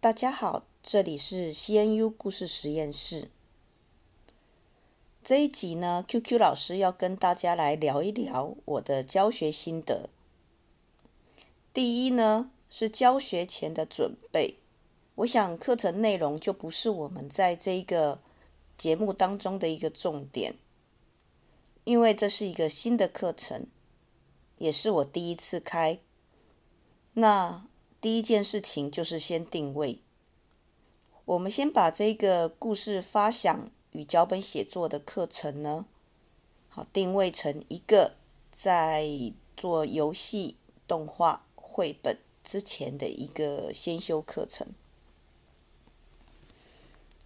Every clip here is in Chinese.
大家好，这里是 CNU 故事实验室。这一集呢，QQ 老师要跟大家来聊一聊我的教学心得。第一呢，是教学前的准备。我想课程内容就不是我们在这一个节目当中的一个重点，因为这是一个新的课程，也是我第一次开。那第一件事情就是先定位。我们先把这个故事发想与脚本写作的课程呢，好，定位成一个在做游戏、动画、绘本之前的一个先修课程。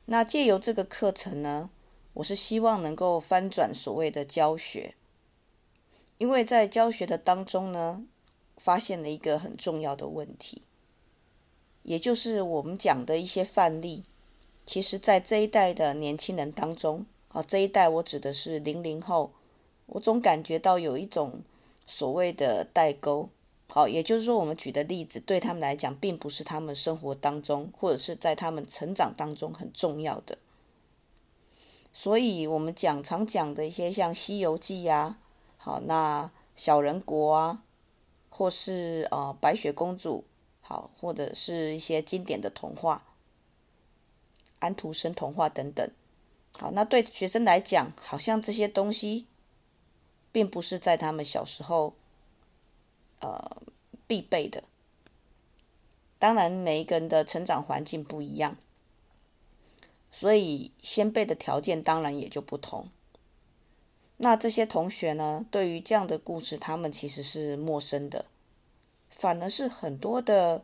那借由这个课程呢，我是希望能够翻转所谓的教学，因为在教学的当中呢，发现了一个很重要的问题，也就是我们讲的一些范例，其实在这一代的年轻人当中，啊，这一代我指的是零零后，我总感觉到有一种所谓的代沟。好，也就是说，我们举的例子对他们来讲，并不是他们生活当中，或者是在他们成长当中很重要的。所以，我们讲常讲的一些像《西游记》呀，好，那小人国啊，或是呃白雪公主，好，或者是一些经典的童话，安徒生童话等等。好，那对学生来讲，好像这些东西，并不是在他们小时候。呃，必备的。当然，每一个人的成长环境不一样，所以先辈的条件当然也就不同。那这些同学呢，对于这样的故事，他们其实是陌生的，反而是很多的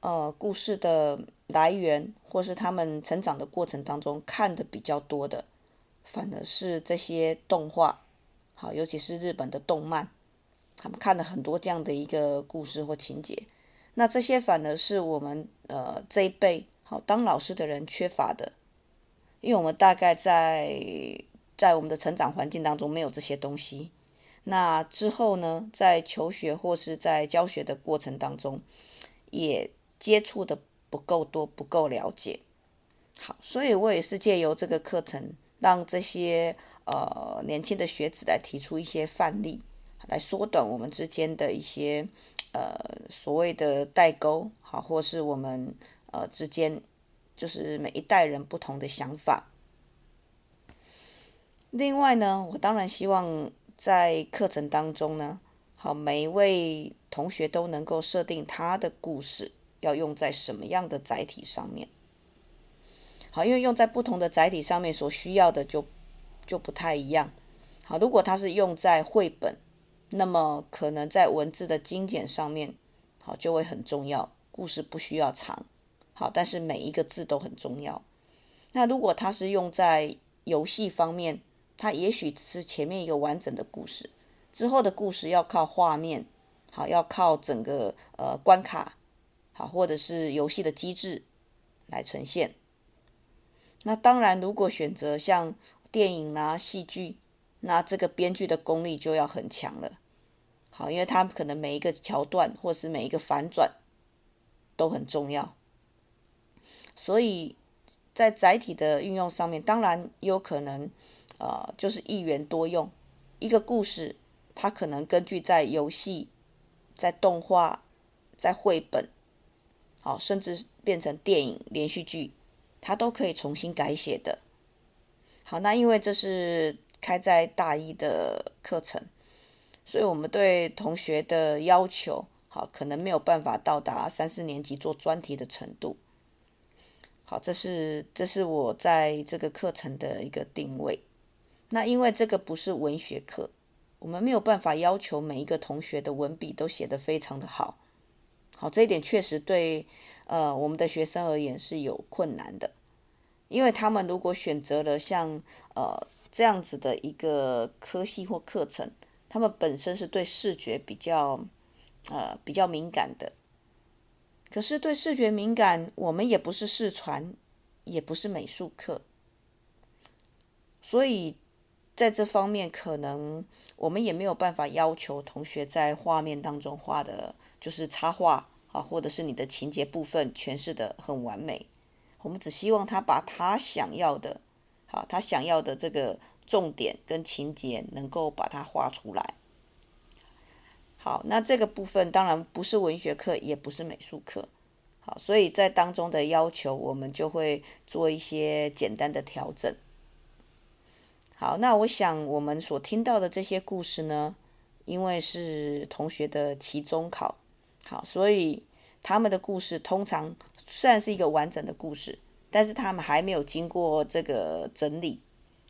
呃故事的来源，或是他们成长的过程当中看的比较多的，反而是这些动画，好，尤其是日本的动漫。他们看了很多这样的一个故事或情节，那这些反而是我们呃这一辈好当老师的人缺乏的，因为我们大概在在我们的成长环境当中没有这些东西。那之后呢，在求学或是在教学的过程当中，也接触的不够多，不够了解。好，所以我也是借由这个课程，让这些呃年轻的学子来提出一些范例。来缩短我们之间的一些呃所谓的代沟，好，或是我们呃之间就是每一代人不同的想法。另外呢，我当然希望在课程当中呢，好，每一位同学都能够设定他的故事要用在什么样的载体上面。好，因为用在不同的载体上面所需要的就就不太一样。好，如果他是用在绘本。那么可能在文字的精简上面，好，就会很重要。故事不需要长，好，但是每一个字都很重要。那如果它是用在游戏方面，它也许只是前面一个完整的故事，之后的故事要靠画面，好，要靠整个呃关卡，好，或者是游戏的机制来呈现。那当然，如果选择像电影啊、戏剧。那这个编剧的功力就要很强了，好，因为他可能每一个桥段或是每一个反转都很重要，所以在载体的运用上面，当然有可能，呃，就是一元多用。一个故事，它可能根据在游戏、在动画、在绘本，好，甚至变成电影、连续剧，它都可以重新改写的。好，那因为这是。开在大一的课程，所以我们对同学的要求，好，可能没有办法到达三四年级做专题的程度。好，这是这是我在这个课程的一个定位。那因为这个不是文学课，我们没有办法要求每一个同学的文笔都写得非常的好。好，这一点确实对呃我们的学生而言是有困难的，因为他们如果选择了像呃。这样子的一个科系或课程，他们本身是对视觉比较，呃，比较敏感的。可是对视觉敏感，我们也不是视传，也不是美术课，所以在这方面，可能我们也没有办法要求同学在画面当中画的，就是插画，啊，或者是你的情节部分诠释得很完美。我们只希望他把他想要的，好，他想要的这个重点跟情节能够把它画出来。好，那这个部分当然不是文学课，也不是美术课。好，所以在当中的要求，我们就会做一些简单的调整。好，那我想我们所听到的这些故事呢，因为是同学的期中考，好，所以他们的故事通常虽然是一个完整的故事，但是他们还没有经过这个整理。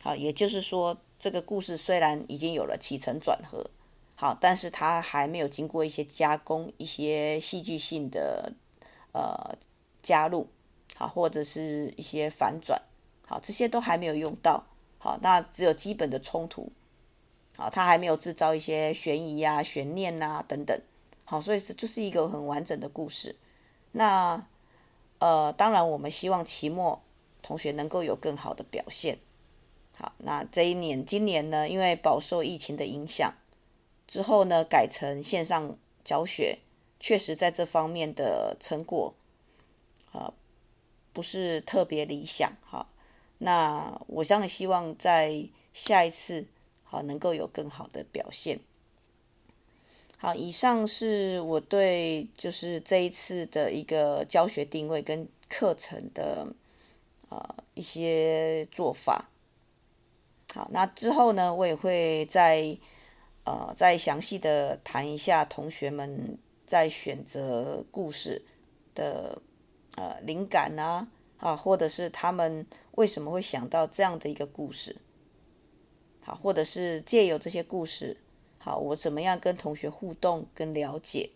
好，也就是说，这个故事虽然已经有了起承转合，好，但是它还没有经过一些加工，一些戏剧性的。呃，加入好，或者是一些反转，好，这些都还没有用到，好，那只有基本的冲突，好，它还没有制造一些悬疑啊、悬念呐等等，好，所以这就是一个很完整的故事。那呃，当然我们希望期末同学能够有更好的表现，好，那这一年今年呢，因为饱受疫情的影响，之后呢改成线上教学。确实，在这方面的成果，啊，不是特别理想哈。那我相信希望在下一次，好能够有更好的表现。好，以上是我对就是这一次的一个教学定位跟课程的呃一些做法。好，那之后呢，我也会再呃再详细的谈一下同学们。在选择故事的呃灵感啊，啊，或者是他们为什么会想到这样的一个故事，好，或者是借由这些故事，好，我怎么样跟同学互动跟了解，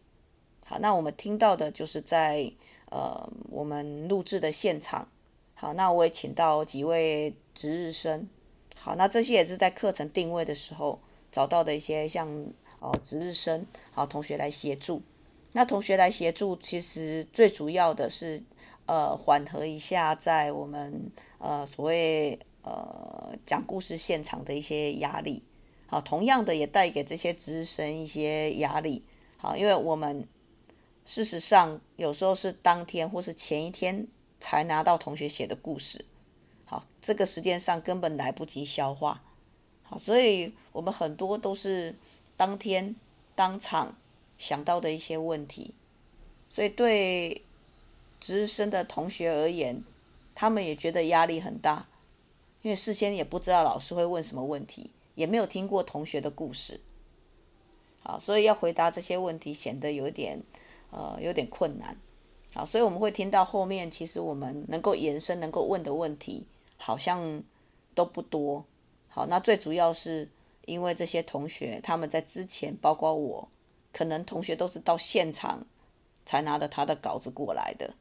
好，那我们听到的就是在呃我们录制的现场，好，那我也请到几位值日生，好，那这些也是在课程定位的时候找到的一些像哦值日生，好，同学来协助。那同学来协助，其实最主要的是，呃，缓和一下在我们呃所谓呃讲故事现场的一些压力，好，同样的也带给这些资深一些压力，好，因为我们事实上有时候是当天或是前一天才拿到同学写的故事，好，这个时间上根本来不及消化，好，所以我们很多都是当天当场。想到的一些问题，所以对值日生的同学而言，他们也觉得压力很大，因为事先也不知道老师会问什么问题，也没有听过同学的故事，啊，所以要回答这些问题显得有点，呃，有点困难，啊，所以我们会听到后面，其实我们能够延伸、能够问的问题好像都不多，好，那最主要是因为这些同学他们在之前，包括我。可能同学都是到现场才拿着他的稿子过来的，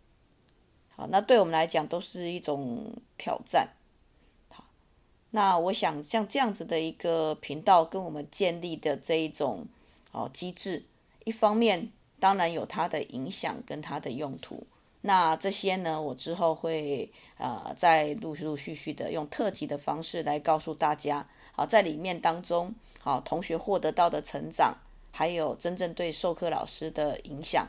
好，那对我们来讲都是一种挑战。好，那我想像这样子的一个频道跟我们建立的这一种哦机制，一方面当然有它的影响跟它的用途。那这些呢，我之后会呃再陆陆续续的用特辑的方式来告诉大家。好，在里面当中，好，同学获得到的成长。还有真正对授课老师的影响，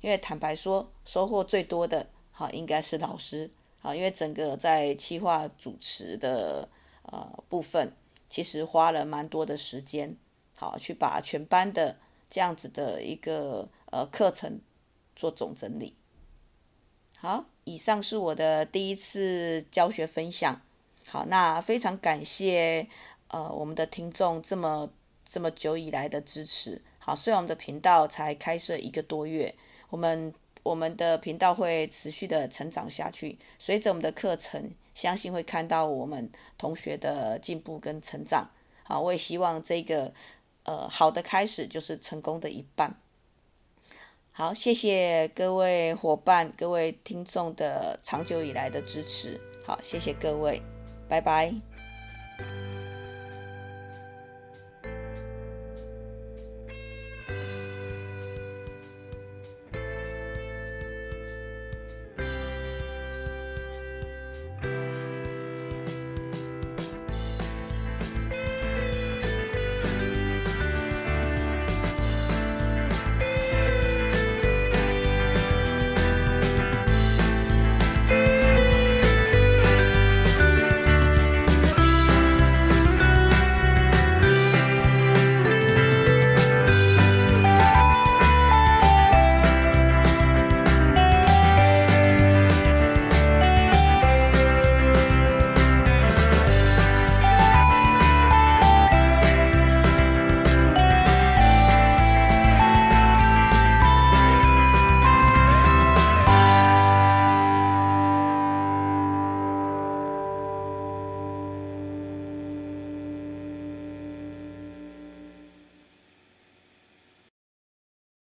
因为坦白说，收获最多的好应该是老师啊，因为整个在企划主持的呃部分，其实花了蛮多的时间，好去把全班的这样子的一个呃课程做总整理。好，以上是我的第一次教学分享。好，那非常感谢呃我们的听众这么。这么久以来的支持，好，虽然我们的频道才开设一个多月，我们我们的频道会持续的成长下去，随着我们的课程，相信会看到我们同学的进步跟成长，好，我也希望这个呃好的开始就是成功的一半。好，谢谢各位伙伴、各位听众的长久以来的支持，好，谢谢各位，拜拜。